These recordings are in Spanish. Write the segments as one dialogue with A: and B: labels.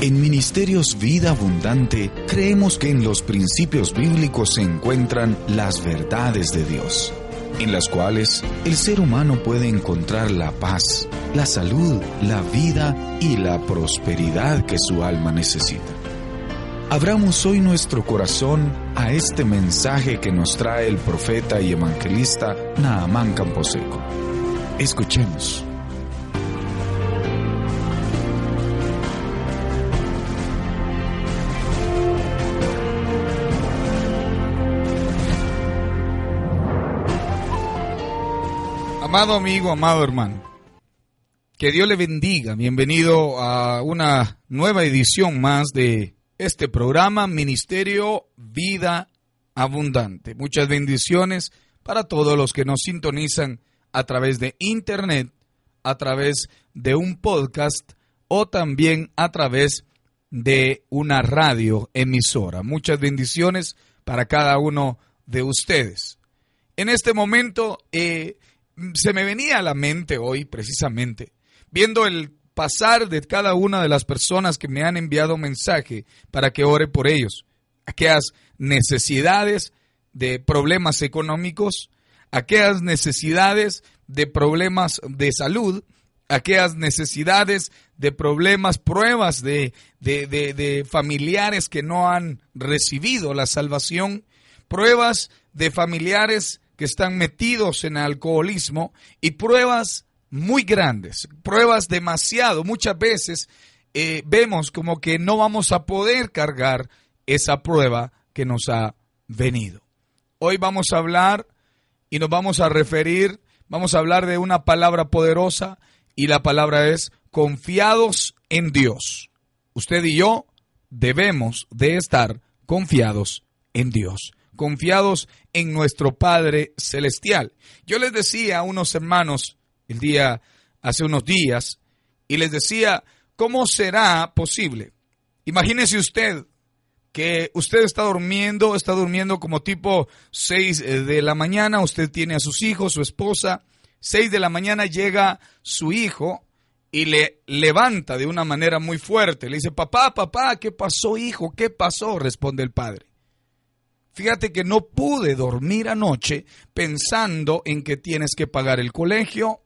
A: En Ministerios Vida Abundante creemos que en los principios bíblicos se encuentran las verdades de Dios, en las cuales el ser humano puede encontrar la paz, la salud, la vida y la prosperidad que su alma necesita. Abramos hoy nuestro corazón a este mensaje que nos trae el profeta y evangelista Naamán Camposeco. Escuchemos.
B: Amado amigo, amado hermano, que Dios le bendiga. Bienvenido a una nueva edición más de este programa Ministerio Vida Abundante. Muchas bendiciones para todos los que nos sintonizan a través de internet, a través de un podcast o también a través de una radio emisora. Muchas bendiciones para cada uno de ustedes. En este momento eh, se me venía a la mente hoy precisamente, viendo el pasar de cada una de las personas que me han enviado mensaje para que ore por ellos, aquellas necesidades de problemas económicos, aquellas necesidades de problemas de salud, aquellas necesidades de problemas, pruebas de, de, de, familiares que no han recibido la salvación, pruebas de familiares que están metidos en alcoholismo y pruebas muy grandes, pruebas demasiado. Muchas veces eh, vemos como que no vamos a poder cargar esa prueba que nos ha venido. Hoy vamos a hablar y nos vamos a referir, vamos a hablar de una palabra poderosa y la palabra es confiados en Dios. Usted y yo debemos de estar confiados en Dios confiados en nuestro Padre Celestial. Yo les decía a unos hermanos el día, hace unos días, y les decía, ¿cómo será posible? Imagínese usted que usted está durmiendo, está durmiendo como tipo 6 eh, de la mañana, usted tiene a sus hijos, su esposa, 6 de la mañana llega su hijo y le levanta de una manera muy fuerte, le dice, papá, papá, ¿qué pasó hijo? ¿Qué pasó? responde el padre. Fíjate que no pude dormir anoche pensando en que tienes que pagar el colegio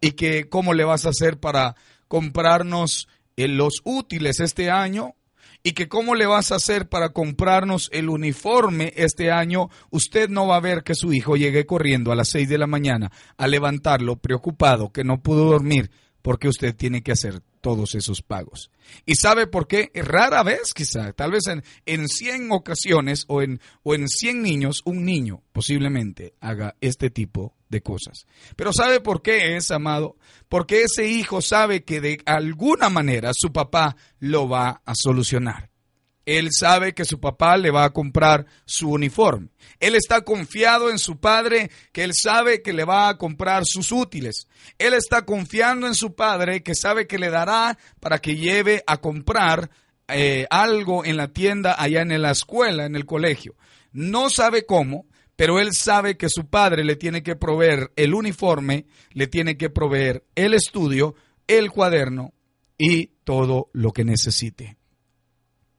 B: y que cómo le vas a hacer para comprarnos eh, los útiles este año y que cómo le vas a hacer para comprarnos el uniforme este año, usted no va a ver que su hijo llegue corriendo a las seis de la mañana a levantarlo preocupado que no pudo dormir porque usted tiene que hacer todos esos pagos. ¿Y sabe por qué? Rara vez quizá, tal vez en, en 100 ocasiones o en, o en 100 niños, un niño posiblemente haga este tipo de cosas. Pero ¿sabe por qué es, amado? Porque ese hijo sabe que de alguna manera su papá lo va a solucionar. Él sabe que su papá le va a comprar su uniforme. Él está confiado en su padre, que él sabe que le va a comprar sus útiles. Él está confiando en su padre, que sabe que le dará para que lleve a comprar eh, algo en la tienda allá en la escuela, en el colegio. No sabe cómo, pero él sabe que su padre le tiene que proveer el uniforme, le tiene que proveer el estudio, el cuaderno y todo lo que necesite.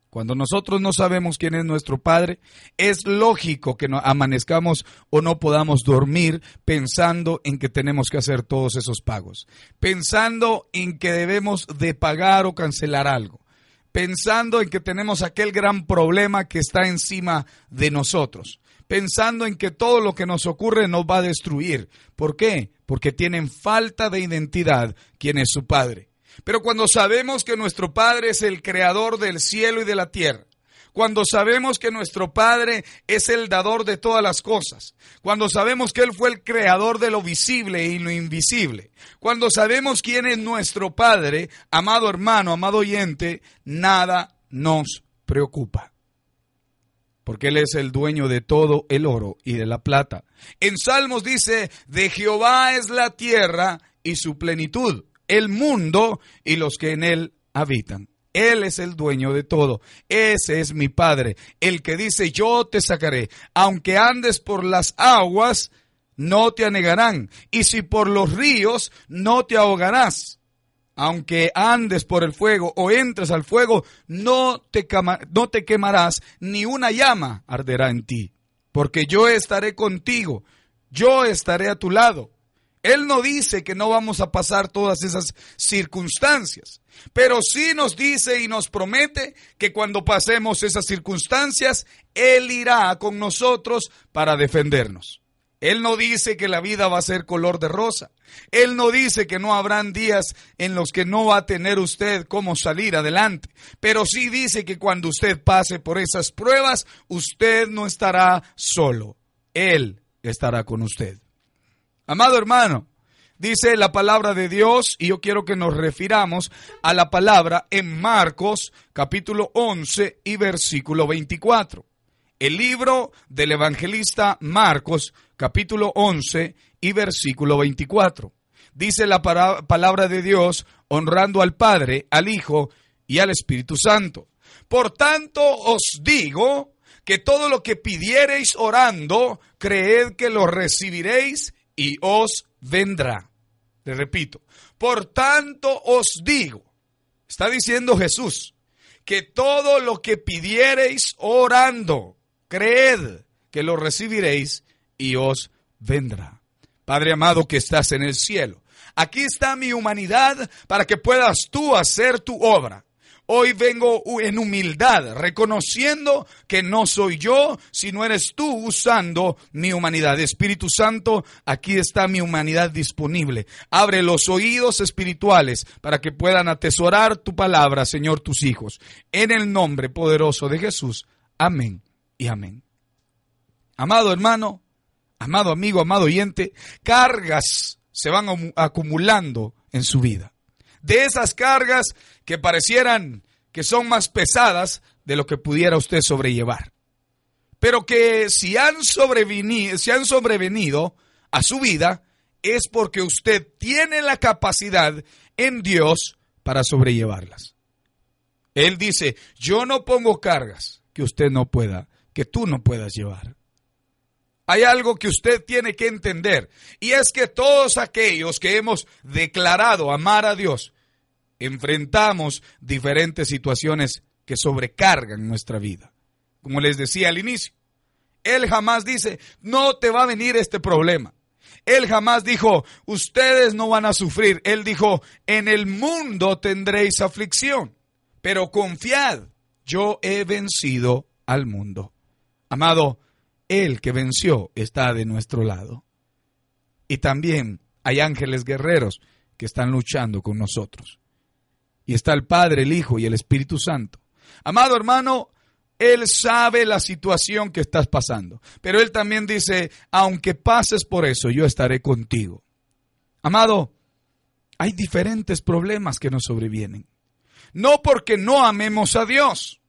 B: Cuando nosotros no sabemos quién es nuestro Padre, es lógico que no amanezcamos o no podamos dormir pensando en que tenemos que hacer todos esos pagos, pensando en que debemos de pagar o cancelar algo, pensando en que tenemos aquel gran problema que está encima de nosotros, pensando en que todo lo que nos ocurre nos va a destruir. ¿Por qué? Porque tienen falta de identidad quién es su Padre. Pero cuando sabemos que nuestro Padre es el creador del cielo y de la tierra, cuando sabemos que nuestro Padre es el dador de todas las cosas, cuando sabemos que Él fue el creador de lo visible y lo invisible, cuando sabemos quién es nuestro Padre, amado hermano, amado oyente, nada nos preocupa. Porque Él es el dueño de todo el oro y de la plata. En Salmos dice, de Jehová es la tierra y su plenitud el mundo y los que en él habitan. Él es el dueño de todo. Ese es mi Padre, el que dice, yo te sacaré. Aunque andes por las aguas, no te anegarán. Y si por los ríos, no te ahogarás. aunque andes por el fuego o entres al fuego, no te, no te quemarás, ni una llama arderá en ti, porque yo estaré contigo, yo estaré a tu lado. Él no dice que no vamos a pasar todas esas circunstancias, pero sí nos dice y nos promete que cuando pasemos esas circunstancias, Él irá con nosotros para defendernos. Él no dice que la vida va a ser color de rosa. Él no dice que no habrán días en los que no va a tener usted cómo salir adelante. Pero sí dice que cuando usted pase por esas pruebas, usted no estará solo. Él estará con usted. Amado hermano, dice la palabra de Dios y yo quiero que nos refiramos a la palabra en Marcos capítulo 11 y versículo 24. El libro del evangelista Marcos capítulo 11 y versículo 24. Dice la palabra de Dios honrando al Padre, al Hijo y al Espíritu Santo. Por tanto os digo que todo lo que pidiereis orando, creed que lo recibiréis y os vendrá. Le repito, por tanto os digo, está diciendo Jesús, que todo lo que pidiereis orando, creed que lo recibiréis y os vendrá. Padre amado que estás en el cielo, aquí está mi humanidad para que puedas tú hacer tu obra. Hoy vengo en humildad, reconociendo que no soy yo, sino eres tú usando mi humanidad. Espíritu Santo, aquí está mi humanidad disponible. Abre los oídos espirituales para que puedan atesorar tu palabra, Señor, tus hijos. En el nombre poderoso de Jesús. Amén y amén. Amado hermano, amado amigo, amado oyente, cargas se van acumulando en su vida de esas cargas que parecieran que son más pesadas de lo que pudiera usted sobrellevar. Pero que si han, sobrevenido, si han sobrevenido a su vida, es porque usted tiene la capacidad en Dios para sobrellevarlas. Él dice, yo no pongo cargas que usted no pueda, que tú no puedas llevar hay algo que usted tiene que entender y es que todos aquellos que hemos declarado amar a Dios, enfrentamos diferentes situaciones que sobrecargan nuestra vida. Como les decía al inicio, Él jamás dice, no te va a venir este problema. Él jamás dijo, ustedes no van a sufrir. Él dijo, en el mundo tendréis aflicción, pero confiad, yo he vencido al mundo. Amado, el que venció está de nuestro lado. Y también hay ángeles guerreros que están luchando con nosotros. Y está el Padre, el Hijo y el Espíritu Santo. Amado hermano, Él sabe la situación que estás pasando. Pero Él también dice, aunque pases por eso, yo estaré contigo. Amado, hay diferentes problemas que nos sobrevienen. No porque no amemos a Dios,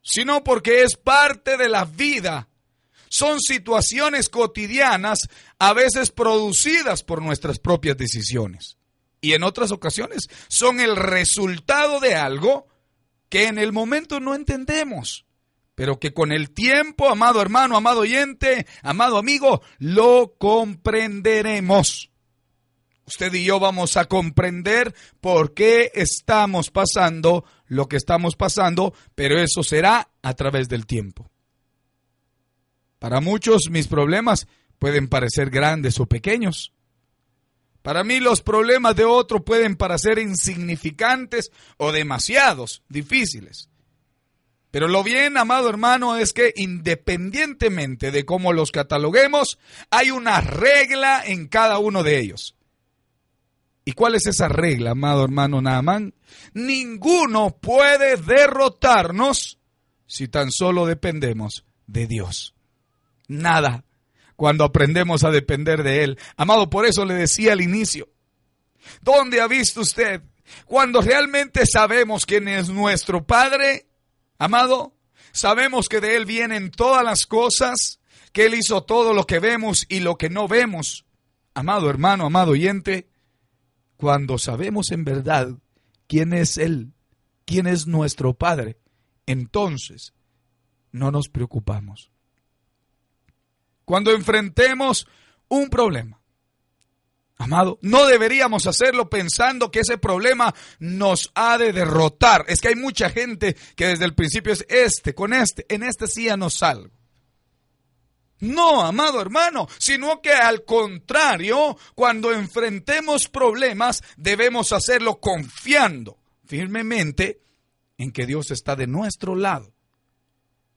B: sino porque es parte de la vida. Son situaciones cotidianas, a veces producidas por nuestras propias decisiones. Y en otras ocasiones son el resultado de algo que en el momento no entendemos, pero que con el tiempo, amado hermano, amado oyente, amado amigo, lo comprenderemos usted y yo vamos a comprender por qué estamos pasando lo que estamos pasando, pero eso será a través del tiempo. Para muchos mis problemas pueden parecer grandes o pequeños. Para mí los problemas de otro pueden parecer insignificantes o demasiados difíciles. Pero lo bien, amado hermano, es que independientemente de cómo los cataloguemos, hay una regla en cada uno de ellos. ¿Y cuál es esa regla, amado hermano Naaman? Ninguno puede derrotarnos si tan solo dependemos de Dios. Nada. Cuando aprendemos a depender de Él. Amado, por eso le decía al inicio. ¿Dónde ha visto usted? Cuando realmente sabemos quién es nuestro Padre, amado, sabemos que de Él vienen todas las cosas, que Él hizo todo lo que vemos y lo que no vemos. Amado hermano, amado oyente, cuando sabemos en verdad quién es Él, quién es nuestro Padre, entonces no nos preocupamos. Cuando enfrentemos un problema, Amado, no deberíamos hacerlo pensando que ese problema nos ha de derrotar. Es que hay mucha gente que desde el principio es este, con este, en este sí ya no salgo. No, amado hermano, sino que al contrario, cuando enfrentemos problemas, debemos hacerlo confiando firmemente en que Dios está de nuestro lado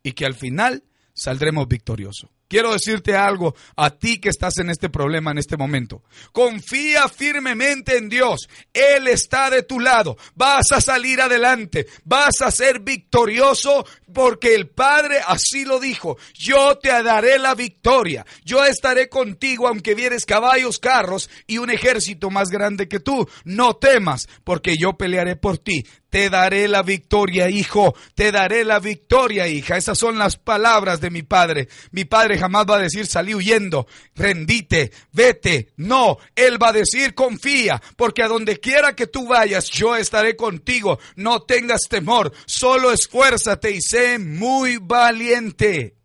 B: y que al final saldremos victoriosos. Quiero decirte algo a ti que estás en este problema en este momento. Confía firmemente en Dios. Él está de tu lado. Vas a salir adelante. Vas a ser victorioso porque el Padre así lo dijo. Yo te daré la victoria. Yo estaré contigo aunque vieres caballos, carros y un ejército más grande que tú. No temas porque yo pelearé por ti. Te daré la victoria, hijo. Te daré la victoria, hija. Esas son las palabras de mi padre. Mi padre jamás va a decir salí huyendo, rendite, vete. No, él va a decir confía, porque a donde quiera que tú vayas, yo estaré contigo. No tengas temor, solo esfuérzate y sé muy valiente.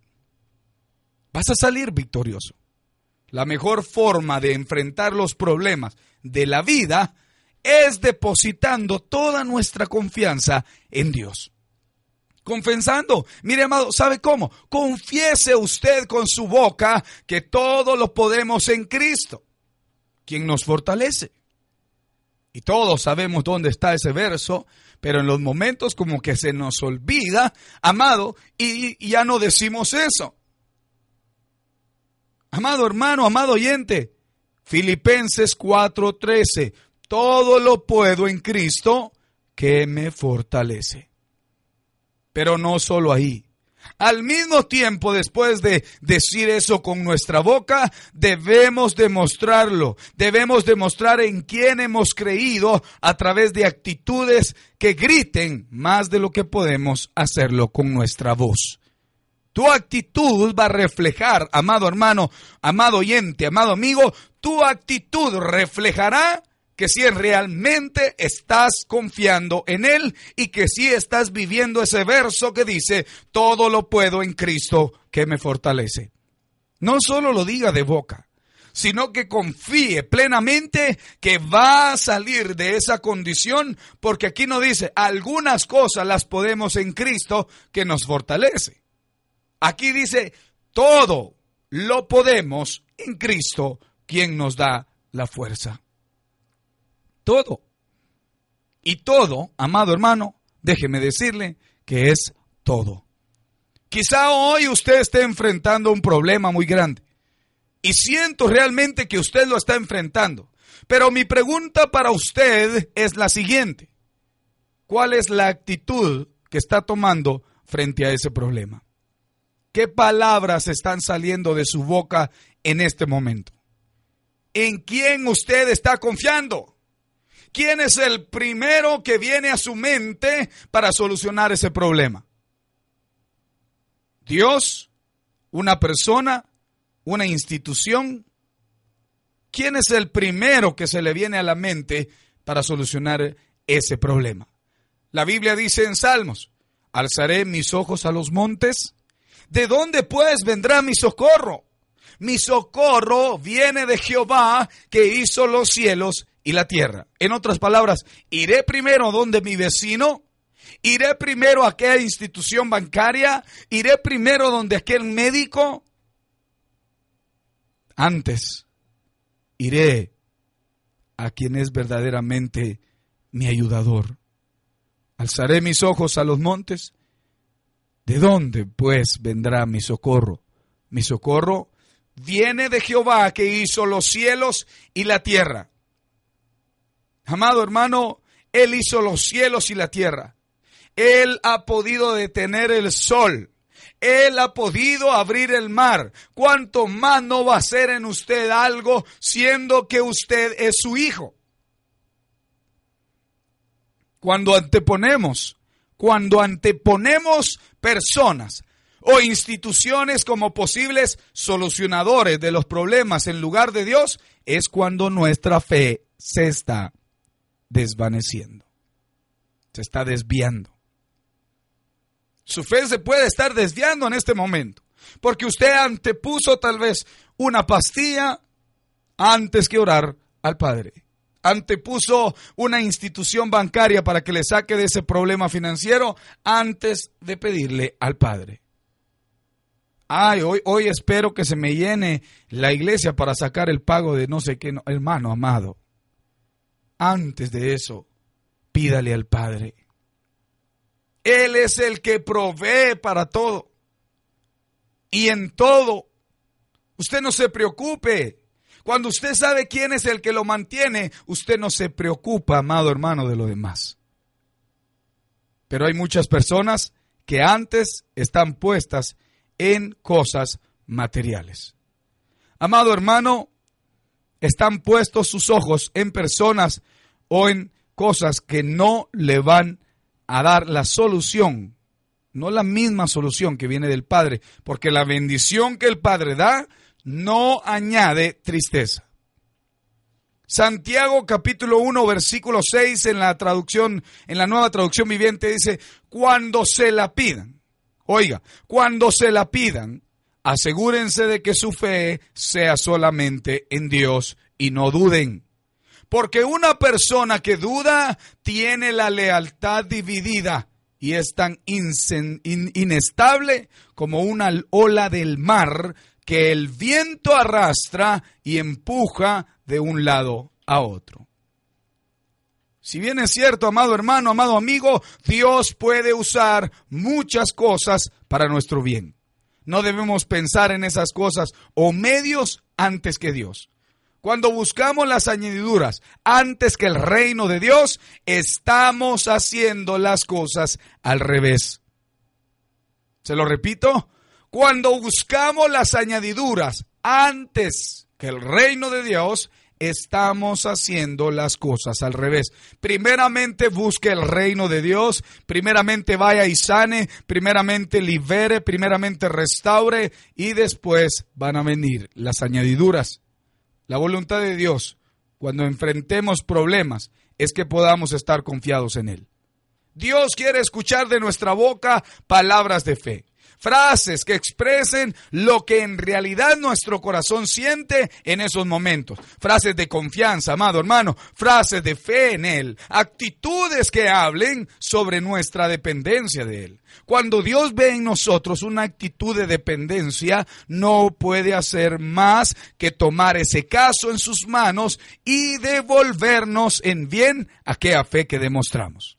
B: Vas a salir victorioso. La mejor forma de enfrentar los problemas de la vida es depositando toda nuestra confianza en Dios. Confesando, mire amado, ¿sabe cómo? Confiese usted con su boca que todo lo podemos en Cristo, quien nos fortalece. Y todos sabemos dónde está ese verso, pero en los momentos como que se nos olvida, amado, y, y ya no decimos eso. Amado hermano, amado oyente, Filipenses 4:13, todo lo puedo en Cristo que me fortalece. Pero no solo ahí. Al mismo tiempo, después de decir eso con nuestra boca, debemos demostrarlo. Debemos demostrar en quién hemos creído a través de actitudes que griten más de lo que podemos hacerlo con nuestra voz. Tu actitud va a reflejar, amado hermano, amado oyente, amado amigo, tu actitud reflejará que si realmente estás confiando en Él y que si estás viviendo ese verso que dice, todo lo puedo en Cristo que me fortalece. No solo lo diga de boca, sino que confíe plenamente que va a salir de esa condición, porque aquí no dice, algunas cosas las podemos en Cristo que nos fortalece. Aquí dice, todo lo podemos en Cristo, quien nos da la fuerza todo. Y todo, amado hermano, déjeme decirle que es todo. Quizá hoy usted esté enfrentando un problema muy grande. Y siento realmente que usted lo está enfrentando. Pero mi pregunta para usted es la siguiente. ¿Cuál es la actitud que está tomando frente a ese problema? ¿Qué palabras están saliendo de su boca en este momento? ¿En quién usted está confiando? ¿Quién es el primero que viene a su mente para solucionar ese problema? Dios, una persona, una institución. ¿Quién es el primero que se le viene a la mente para solucionar ese problema? La Biblia dice en Salmos, alzaré mis ojos a los montes. ¿De dónde pues vendrá mi socorro? Mi socorro viene de Jehová que hizo los cielos y la tierra. En otras palabras, iré primero donde mi vecino, iré primero a aquella institución bancaria, iré primero donde aquel médico. Antes, iré a quien es verdaderamente mi ayudador. Alzaré mis ojos a los montes. ¿De dónde, pues, vendrá mi socorro? Mi socorro viene de Jehová que hizo los cielos y la tierra. Amado hermano, Él hizo los cielos y la tierra. Él ha podido detener el sol. Él ha podido abrir el mar. ¿Cuánto más no va a hacer en usted algo siendo que usted es su hijo? Cuando anteponemos, cuando anteponemos personas o instituciones como posibles solucionadores de los problemas en lugar de Dios, es cuando nuestra fe se está desvaneciendo. Se está desviando. Su fe se puede estar desviando en este momento. Porque usted antepuso tal vez una pastilla antes que orar al Padre. Antepuso una institución bancaria para que le saque de ese problema financiero antes de pedirle al Padre. Ay, hoy, hoy espero que se me llene la iglesia para sacar el pago de no sé qué, hermano amado. Antes de eso, pídale al Padre. Él es el que provee para todo. Y en todo, usted no se preocupe. Cuando usted sabe quién es el que lo mantiene, usted no se preocupa, amado hermano, de lo demás. Pero hay muchas personas que antes están puestas en cosas materiales. Amado hermano, están puestos sus ojos en personas o en cosas que no le van a dar la solución, no la misma solución que viene del Padre, porque la bendición que el Padre da no añade tristeza. Santiago capítulo 1 versículo 6 en la traducción, en la nueva traducción viviente dice, cuando se la pidan, oiga, cuando se la pidan, asegúrense de que su fe sea solamente en Dios y no duden. Porque una persona que duda tiene la lealtad dividida y es tan inestable como una ola del mar que el viento arrastra y empuja de un lado a otro. Si bien es cierto, amado hermano, amado amigo, Dios puede usar muchas cosas para nuestro bien. No debemos pensar en esas cosas o medios antes que Dios. Cuando buscamos las añadiduras antes que el reino de Dios, estamos haciendo las cosas al revés. Se lo repito, cuando buscamos las añadiduras antes que el reino de Dios, estamos haciendo las cosas al revés. Primeramente busque el reino de Dios, primeramente vaya y sane, primeramente libere, primeramente restaure y después van a venir las añadiduras. La voluntad de Dios, cuando enfrentemos problemas, es que podamos estar confiados en Él. Dios quiere escuchar de nuestra boca palabras de fe frases que expresen lo que en realidad nuestro corazón siente en esos momentos. Frases de confianza, amado hermano, frases de fe en Él, actitudes que hablen sobre nuestra dependencia de Él. Cuando Dios ve en nosotros una actitud de dependencia, no puede hacer más que tomar ese caso en sus manos y devolvernos en bien aquella fe que demostramos.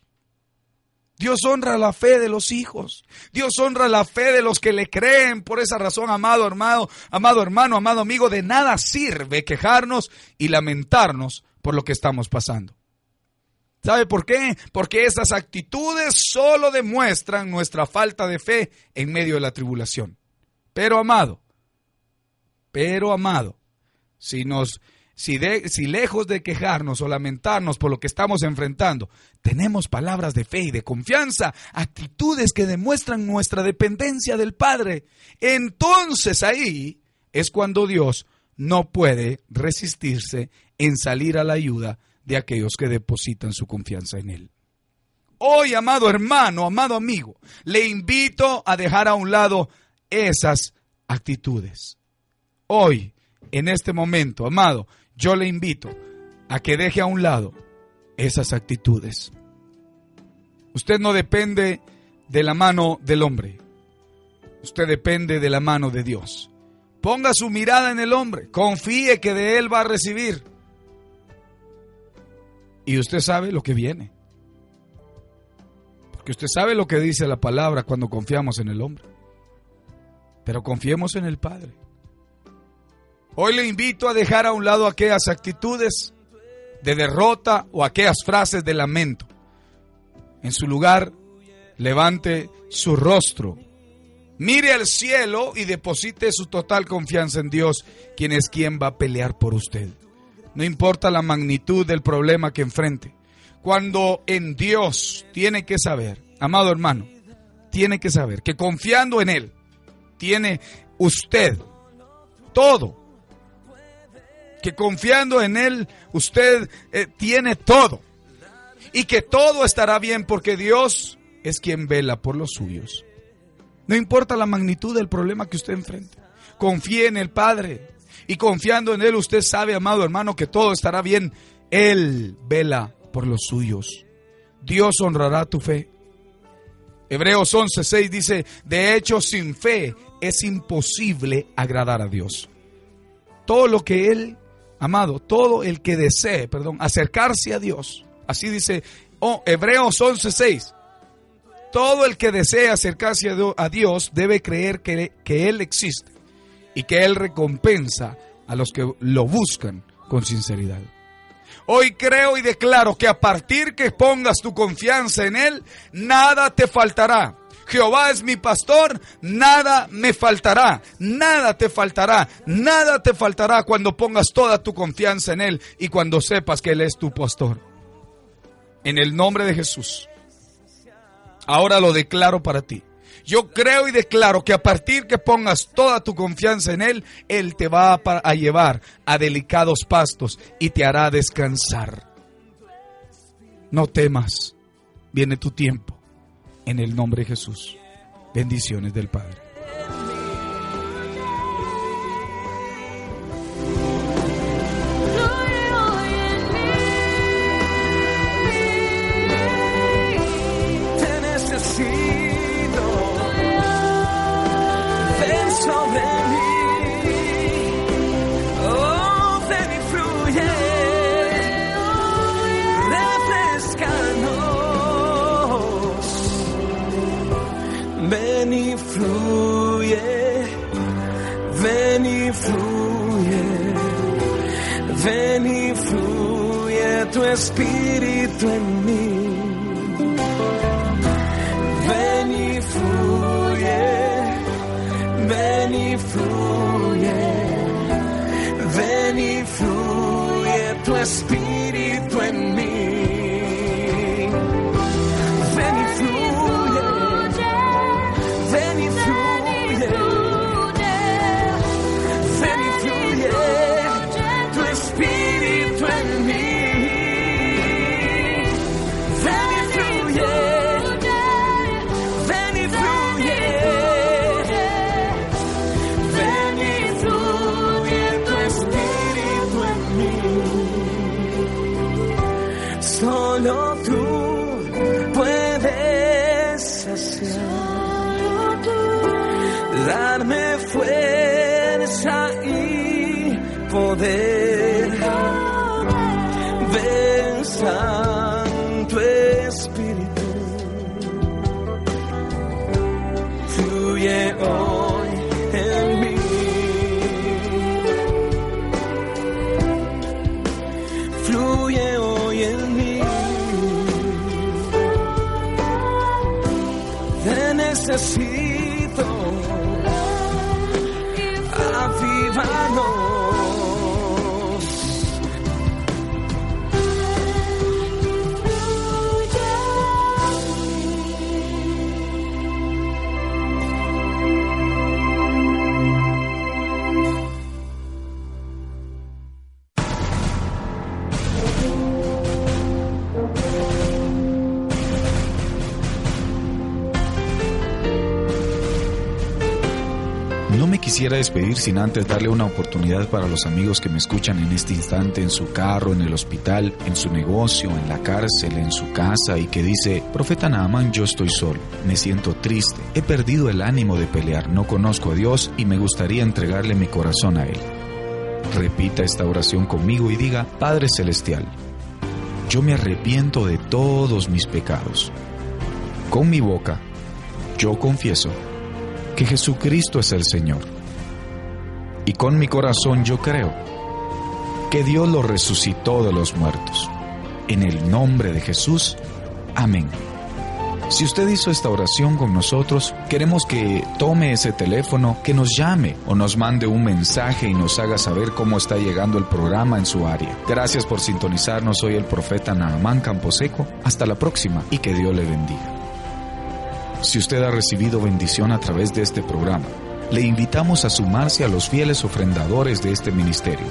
B: Dios honra la fe de los hijos. Dios honra la fe de los que le creen. Por esa razón, amado hermano, amado hermano, amado amigo, de nada sirve quejarnos y lamentarnos por lo que estamos pasando. ¿Sabe por qué? Porque esas actitudes solo demuestran nuestra falta de fe en medio de la tribulación. Pero amado, pero amado, si nos si, si lejos de quejarnos o lamentarnos por lo que estamos enfrentando, tenemos palabras de fe y de confianza, actitudes que demuestran nuestra dependencia del Padre, entonces ahí es cuando Dios no puede resistirse en salir a la ayuda de aquellos que depositan su confianza en Él. Hoy, amado hermano, amado amigo, le invito a dejar a un lado esas actitudes. Hoy, en este momento, amado, yo le invito a que deje a un lado esas actitudes. Usted no depende de la mano del hombre. Usted depende de la mano de Dios. Ponga su mirada en el hombre. Confíe que de él va a recibir. Y usted sabe lo que viene. Porque usted sabe lo que dice la palabra cuando confiamos en el hombre. Pero confiemos en el Padre. Hoy le invito a dejar a un lado aquellas actitudes de derrota o aquellas frases de lamento. En su lugar, levante su rostro, mire al cielo y deposite su total confianza en Dios, quien es quien va a pelear por usted. No importa la magnitud del problema que enfrente. Cuando en Dios tiene que saber, amado hermano, tiene que saber que confiando en Él, tiene usted todo que confiando en Él usted eh, tiene todo y que todo estará bien porque Dios es quien vela por los suyos. No importa la magnitud del problema que usted enfrente, confíe en el Padre y confiando en Él, usted sabe, amado hermano, que todo estará bien. Él vela por los suyos. Dios honrará tu fe. Hebreos 11:6 dice, de hecho sin fe es imposible agradar a Dios. Todo lo que Él, amado, todo el que desee, perdón, acercarse a Dios, así dice oh, Hebreos 11:6, todo el que desee acercarse a Dios debe creer que, que Él existe y que Él recompensa a los que lo buscan con sinceridad. Hoy creo y declaro que a partir que pongas tu confianza en Él, nada te faltará. Jehová es mi pastor, nada me faltará, nada te faltará, nada te faltará cuando pongas toda tu confianza en Él y cuando sepas que Él es tu pastor. En el nombre de Jesús. Ahora lo declaro para ti. Yo creo y declaro que a partir que pongas toda tu confianza en Él, Él te va a, llevar a delicados pastos y te hará descansar. No temas, viene tu tiempo. En el nombre de Jesús. Bendiciones del Padre.
C: Espíritu en mí. Ven y fluye, ven y fluye, ven y fluye tu espíritu viva no
A: quisiera despedir sin antes darle una oportunidad para los amigos que me escuchan en este instante en su carro, en el hospital, en su negocio, en la cárcel, en su casa y que dice, Profeta Naaman, yo estoy solo, me siento triste, he perdido el ánimo de pelear, no conozco a Dios y me gustaría entregarle mi corazón a Él. Repita esta oración conmigo y diga, Padre Celestial, yo me arrepiento de todos mis pecados. Con mi boca, yo confieso que Jesucristo es el Señor y con mi corazón yo creo que Dios lo resucitó de los muertos. En el nombre de Jesús, amén. Si usted hizo esta oración con nosotros, queremos que tome ese teléfono, que nos llame o nos mande un mensaje y nos haga saber cómo está llegando el programa en su área. Gracias por sintonizarnos. Soy el profeta Naamán Camposeco. Hasta la próxima y que Dios le bendiga. Si usted ha recibido bendición a través de este programa, le invitamos a sumarse a los fieles ofrendadores de este ministerio.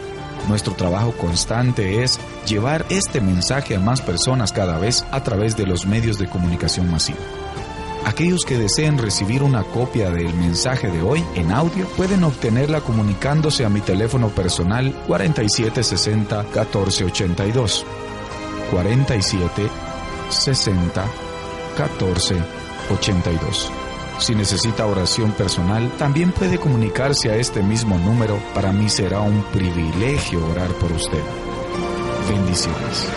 A: Nuestro trabajo constante es llevar este mensaje a más personas cada vez a través de los medios de comunicación masiva.
B: Aquellos que deseen recibir una copia del mensaje de hoy en audio pueden obtenerla comunicándose a mi teléfono personal 4760 1482. 47 60 14 82. Si necesita oración personal, también puede comunicarse a este mismo número. Para mí será un privilegio orar por usted. Bendiciones.